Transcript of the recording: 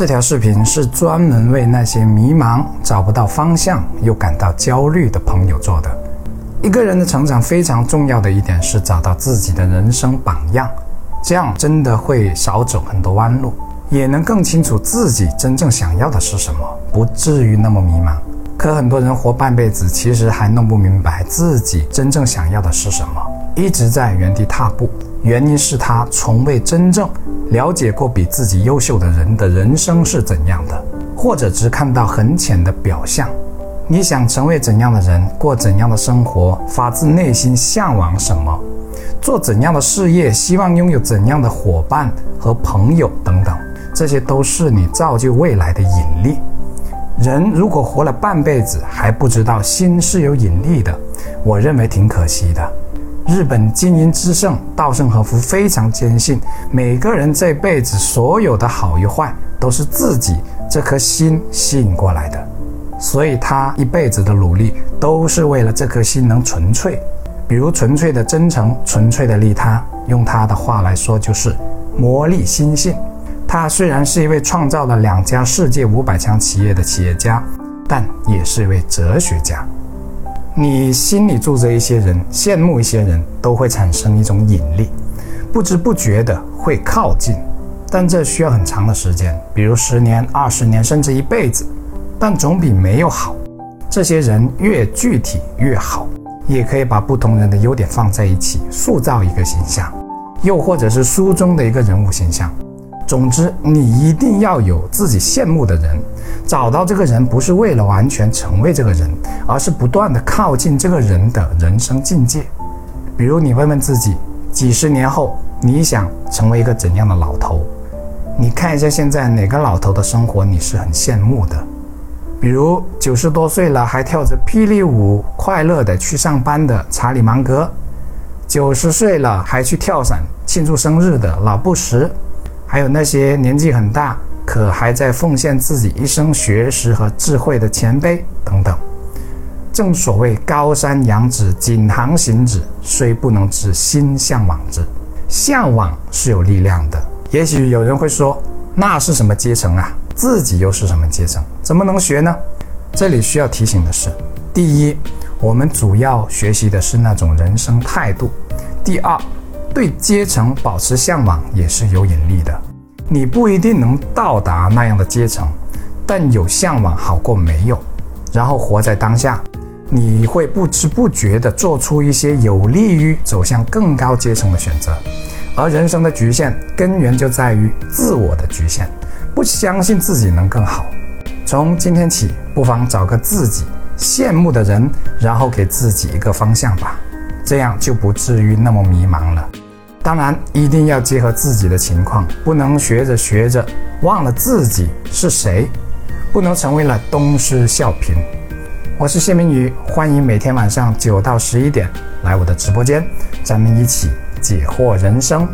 这条视频是专门为那些迷茫、找不到方向又感到焦虑的朋友做的。一个人的成长非常重要的一点是找到自己的人生榜样，这样真的会少走很多弯路，也能更清楚自己真正想要的是什么，不至于那么迷茫。可很多人活半辈子，其实还弄不明白自己真正想要的是什么，一直在原地踏步。原因是他从未真正了解过比自己优秀的人的人生是怎样的，或者只看到很浅的表象。你想成为怎样的人，过怎样的生活，发自内心向往什么，做怎样的事业，希望拥有怎样的伙伴和朋友等等，这些都是你造就未来的引力。人如果活了半辈子还不知道心是有引力的，我认为挺可惜的。日本经营之圣稻盛和夫非常坚信，每个人这辈子所有的好与坏都是自己这颗心吸引过来的，所以他一辈子的努力都是为了这颗心能纯粹，比如纯粹的真诚、纯粹的利他。用他的话来说，就是磨砺心性。他虽然是一位创造了两家世界五百强企业的企业家，但也是一位哲学家。你心里住着一些人，羡慕一些人，都会产生一种引力，不知不觉的会靠近，但这需要很长的时间，比如十年、二十年，甚至一辈子，但总比没有好。这些人越具体越好，也可以把不同人的优点放在一起，塑造一个形象，又或者是书中的一个人物形象。总之，你一定要有自己羡慕的人，找到这个人不是为了完全成为这个人，而是不断的靠近这个人的人生境界。比如，你问问自己，几十年后你想成为一个怎样的老头？你看一下现在哪个老头的生活你是很羡慕的？比如九十多岁了还跳着霹雳舞快乐的去上班的查理芒格，九十岁了还去跳伞庆祝生日的老布什。还有那些年纪很大，可还在奉献自己一生学识和智慧的前辈等等。正所谓高山仰止，景行行止，虽不能至，心向往之。向往是有力量的。也许有人会说，那是什么阶层啊？自己又是什么阶层？怎么能学呢？这里需要提醒的是：第一，我们主要学习的是那种人生态度；第二。对阶层保持向往也是有引力的。你不一定能到达那样的阶层，但有向往好过没有。然后活在当下，你会不知不觉地做出一些有利于走向更高阶层的选择。而人生的局限根源就在于自我的局限，不相信自己能更好。从今天起，不妨找个自己羡慕的人，然后给自己一个方向吧，这样就不至于那么迷茫了。当然，一定要结合自己的情况，不能学着学着忘了自己是谁，不能成为了东施效颦。我是谢明宇，欢迎每天晚上九到十一点来我的直播间，咱们一起解惑人生。